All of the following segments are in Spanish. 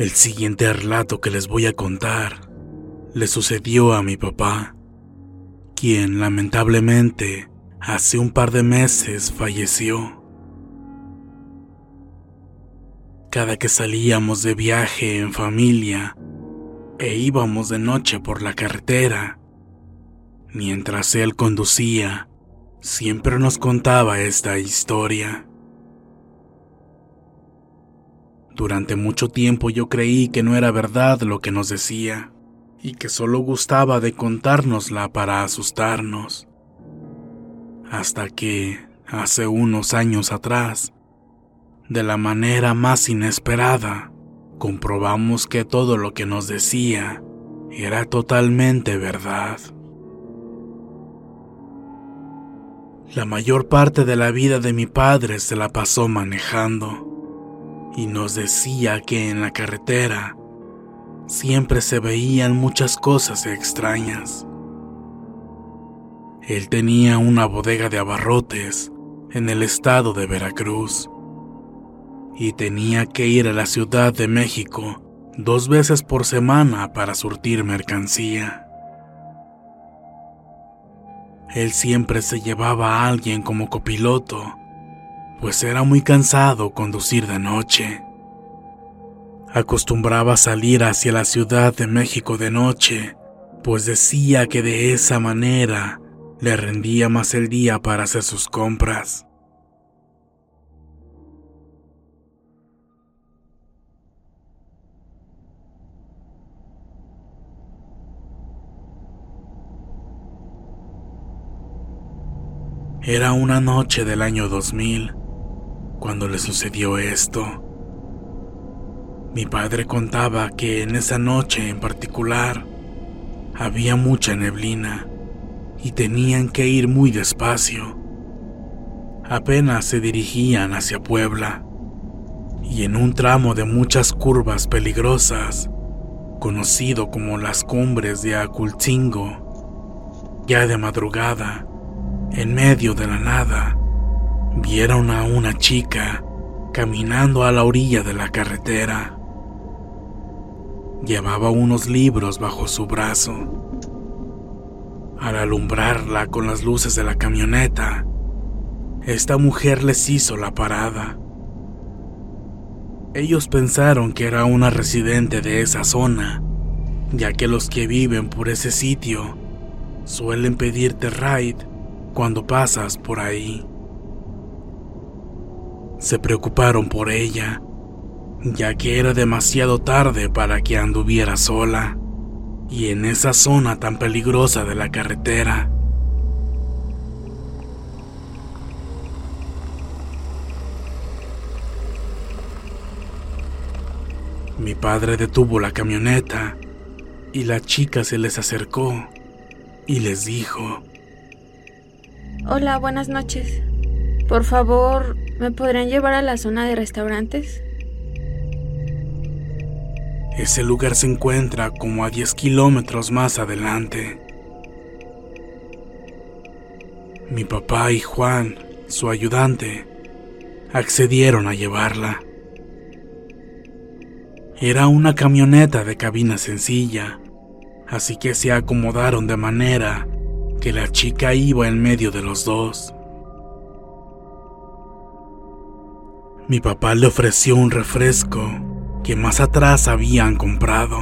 El siguiente relato que les voy a contar le sucedió a mi papá, quien lamentablemente hace un par de meses falleció. Cada que salíamos de viaje en familia e íbamos de noche por la carretera, mientras él conducía, siempre nos contaba esta historia. Durante mucho tiempo yo creí que no era verdad lo que nos decía y que solo gustaba de contárnosla para asustarnos. Hasta que, hace unos años atrás, de la manera más inesperada, comprobamos que todo lo que nos decía era totalmente verdad. La mayor parte de la vida de mi padre se la pasó manejando y nos decía que en la carretera siempre se veían muchas cosas extrañas. Él tenía una bodega de abarrotes en el estado de Veracruz y tenía que ir a la Ciudad de México dos veces por semana para surtir mercancía. Él siempre se llevaba a alguien como copiloto pues era muy cansado conducir de noche. Acostumbraba salir hacia la Ciudad de México de noche, pues decía que de esa manera le rendía más el día para hacer sus compras. Era una noche del año 2000 cuando le sucedió esto. Mi padre contaba que en esa noche en particular había mucha neblina y tenían que ir muy despacio. Apenas se dirigían hacia Puebla y en un tramo de muchas curvas peligrosas, conocido como las cumbres de Acultingo, ya de madrugada, en medio de la nada, vieron a una chica caminando a la orilla de la carretera. Llevaba unos libros bajo su brazo. Al alumbrarla con las luces de la camioneta, esta mujer les hizo la parada. Ellos pensaron que era una residente de esa zona, ya que los que viven por ese sitio suelen pedirte ride cuando pasas por ahí se preocuparon por ella, ya que era demasiado tarde para que anduviera sola y en esa zona tan peligrosa de la carretera. Mi padre detuvo la camioneta y la chica se les acercó y les dijo, Hola, buenas noches. Por favor, ¿me podrían llevar a la zona de restaurantes? Ese lugar se encuentra como a 10 kilómetros más adelante. Mi papá y Juan, su ayudante, accedieron a llevarla. Era una camioneta de cabina sencilla, así que se acomodaron de manera que la chica iba en medio de los dos. Mi papá le ofreció un refresco que más atrás habían comprado,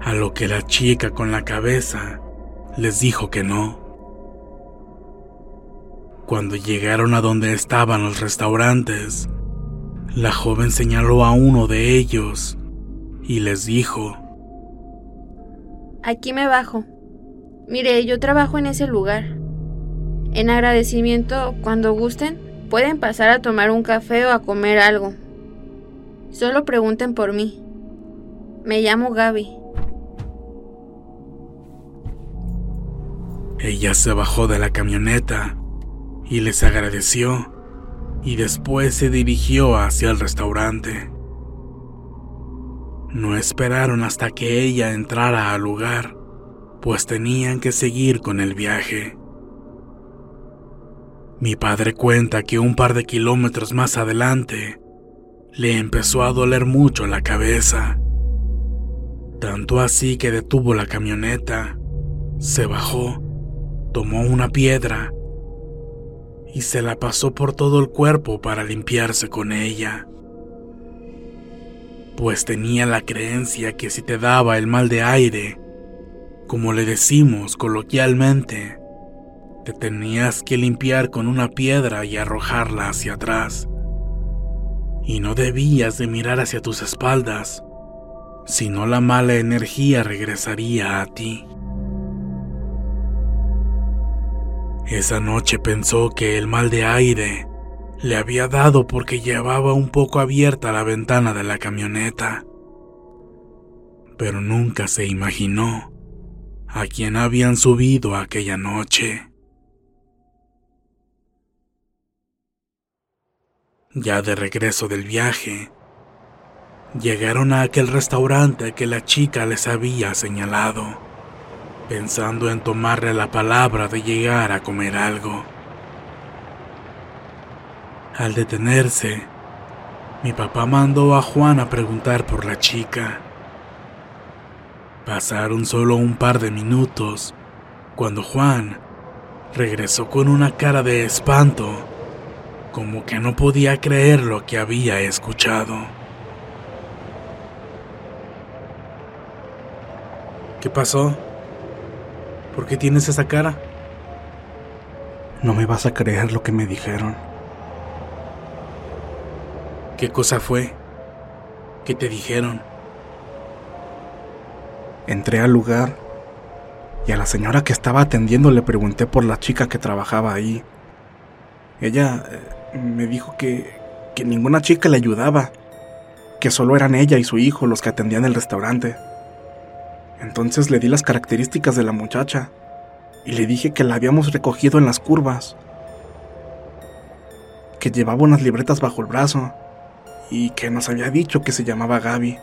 a lo que la chica con la cabeza les dijo que no. Cuando llegaron a donde estaban los restaurantes, la joven señaló a uno de ellos y les dijo, Aquí me bajo. Mire, yo trabajo en ese lugar. En agradecimiento, cuando gusten, pueden pasar a tomar un café o a comer algo. Solo pregunten por mí. Me llamo Gaby. Ella se bajó de la camioneta y les agradeció y después se dirigió hacia el restaurante. No esperaron hasta que ella entrara al lugar, pues tenían que seguir con el viaje. Mi padre cuenta que un par de kilómetros más adelante le empezó a doler mucho la cabeza, tanto así que detuvo la camioneta, se bajó, tomó una piedra y se la pasó por todo el cuerpo para limpiarse con ella. Pues tenía la creencia que si te daba el mal de aire, como le decimos coloquialmente, te tenías que limpiar con una piedra y arrojarla hacia atrás. Y no debías de mirar hacia tus espaldas, si no la mala energía regresaría a ti. Esa noche pensó que el mal de aire le había dado porque llevaba un poco abierta la ventana de la camioneta. Pero nunca se imaginó a quién habían subido aquella noche. Ya de regreso del viaje, llegaron a aquel restaurante que la chica les había señalado pensando en tomarle la palabra de llegar a comer algo. Al detenerse, mi papá mandó a Juan a preguntar por la chica. Pasaron solo un par de minutos cuando Juan regresó con una cara de espanto, como que no podía creer lo que había escuchado. ¿Qué pasó? ¿Por qué tienes esa cara? No me vas a creer lo que me dijeron. ¿Qué cosa fue? ¿Qué te dijeron? Entré al lugar y a la señora que estaba atendiendo le pregunté por la chica que trabajaba ahí. Ella eh, me dijo que, que ninguna chica le ayudaba, que solo eran ella y su hijo los que atendían el restaurante. Entonces le di las características de la muchacha y le dije que la habíamos recogido en las curvas, que llevaba unas libretas bajo el brazo y que nos había dicho que se llamaba Gaby.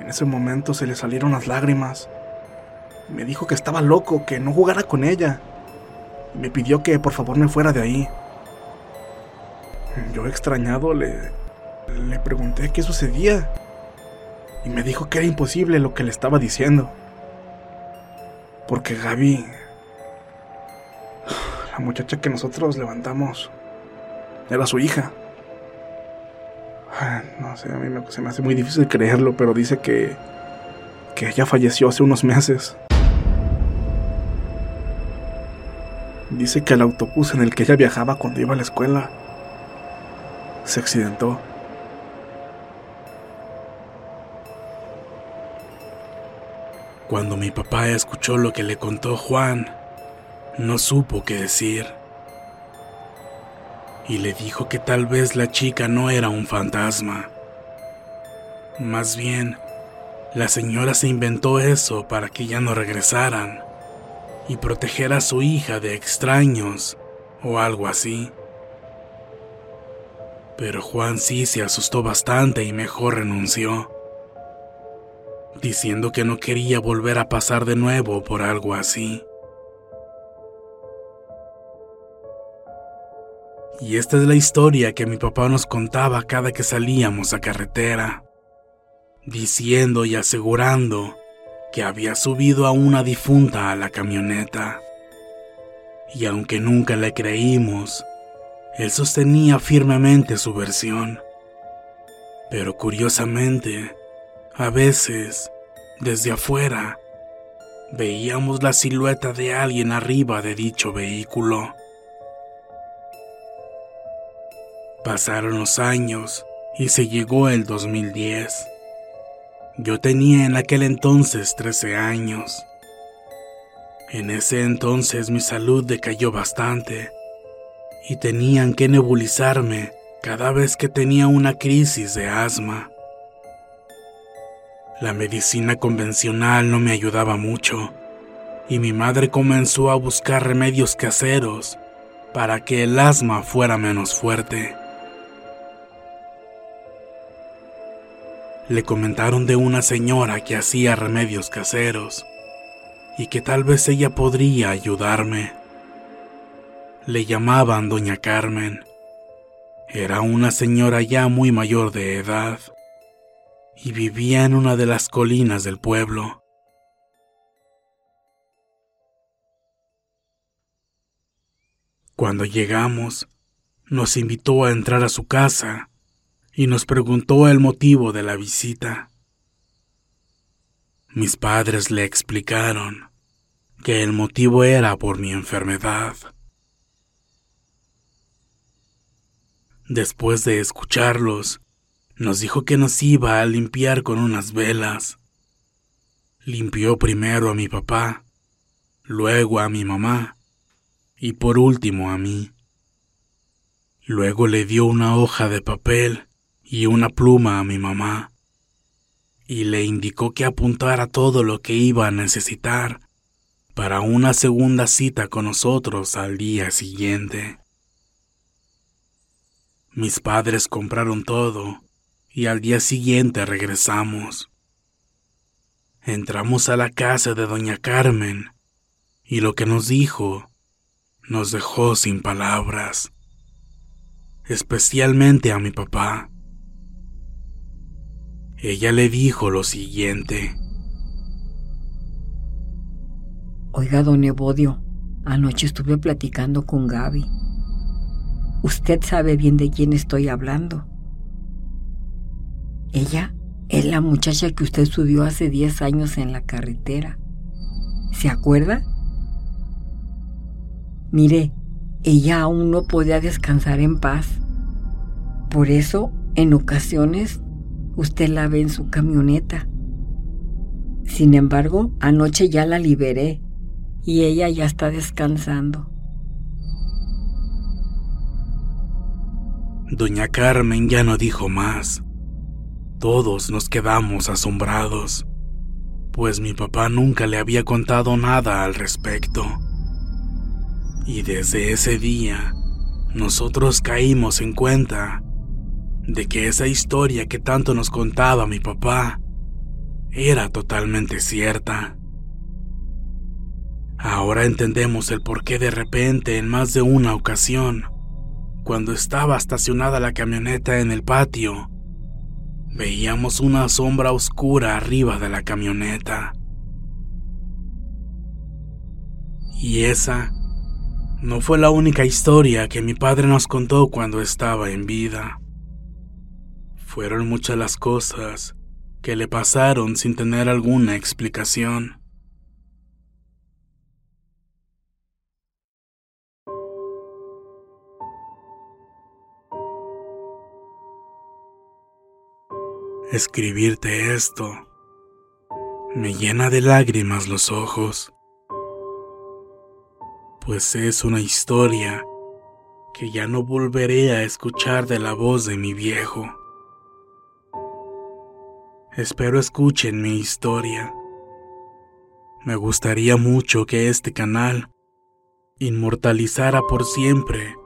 En ese momento se le salieron las lágrimas. Me dijo que estaba loco, que no jugara con ella. Me pidió que por favor me fuera de ahí. Yo extrañado le, le pregunté qué sucedía y me dijo que era imposible lo que le estaba diciendo. Porque Gaby, la muchacha que nosotros levantamos, era su hija. No sé, a mí me, se me hace muy difícil creerlo, pero dice que, que ella falleció hace unos meses. Dice que el autobús en el que ella viajaba cuando iba a la escuela se accidentó. Cuando mi papá escuchó lo que le contó Juan, no supo qué decir. y le dijo que tal vez la chica no era un fantasma. Más bien, la señora se inventó eso para que ya no regresaran y proteger a su hija de extraños o algo así. Pero Juan sí se asustó bastante y mejor renunció, diciendo que no quería volver a pasar de nuevo por algo así. Y esta es la historia que mi papá nos contaba cada que salíamos a carretera, diciendo y asegurando que había subido a una difunta a la camioneta. Y aunque nunca le creímos, él sostenía firmemente su versión. Pero curiosamente, a veces, desde afuera, veíamos la silueta de alguien arriba de dicho vehículo. Pasaron los años y se llegó el 2010. Yo tenía en aquel entonces 13 años. En ese entonces mi salud decayó bastante y tenían que nebulizarme cada vez que tenía una crisis de asma. La medicina convencional no me ayudaba mucho y mi madre comenzó a buscar remedios caseros para que el asma fuera menos fuerte. Le comentaron de una señora que hacía remedios caseros y que tal vez ella podría ayudarme. Le llamaban Doña Carmen. Era una señora ya muy mayor de edad y vivía en una de las colinas del pueblo. Cuando llegamos, nos invitó a entrar a su casa y nos preguntó el motivo de la visita. Mis padres le explicaron que el motivo era por mi enfermedad. Después de escucharlos, nos dijo que nos iba a limpiar con unas velas. Limpió primero a mi papá, luego a mi mamá y por último a mí. Luego le dio una hoja de papel y una pluma a mi mamá, y le indicó que apuntara todo lo que iba a necesitar para una segunda cita con nosotros al día siguiente. Mis padres compraron todo y al día siguiente regresamos. Entramos a la casa de doña Carmen y lo que nos dijo nos dejó sin palabras, especialmente a mi papá. Ella le dijo lo siguiente. Oiga, don Evodio, anoche estuve platicando con Gaby. Usted sabe bien de quién estoy hablando. Ella es la muchacha que usted subió hace 10 años en la carretera. ¿Se acuerda? Mire, ella aún no podía descansar en paz. Por eso, en ocasiones, usted la ve en su camioneta. Sin embargo, anoche ya la liberé y ella ya está descansando. Doña Carmen ya no dijo más. Todos nos quedamos asombrados, pues mi papá nunca le había contado nada al respecto. Y desde ese día, nosotros caímos en cuenta de que esa historia que tanto nos contaba mi papá era totalmente cierta. Ahora entendemos el por qué de repente en más de una ocasión, cuando estaba estacionada la camioneta en el patio, veíamos una sombra oscura arriba de la camioneta. Y esa no fue la única historia que mi padre nos contó cuando estaba en vida. Fueron muchas las cosas que le pasaron sin tener alguna explicación. Escribirte esto me llena de lágrimas los ojos, pues es una historia que ya no volveré a escuchar de la voz de mi viejo. Espero escuchen mi historia. Me gustaría mucho que este canal inmortalizara por siempre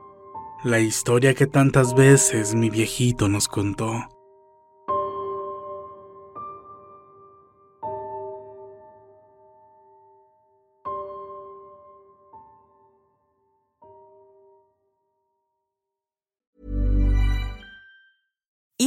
la historia que tantas veces mi viejito nos contó.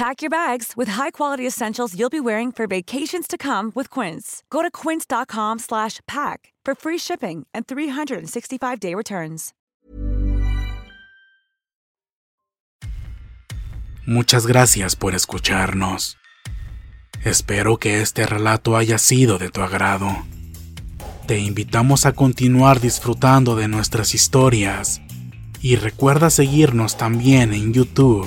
Pack your bags with high-quality essentials you'll be wearing for vacations to come with Quince. Go to quince.com slash pack for free shipping and 365-day returns. Muchas gracias por escucharnos. Espero que este relato haya sido de tu agrado. Te invitamos a continuar disfrutando de nuestras historias y recuerda seguirnos también en YouTube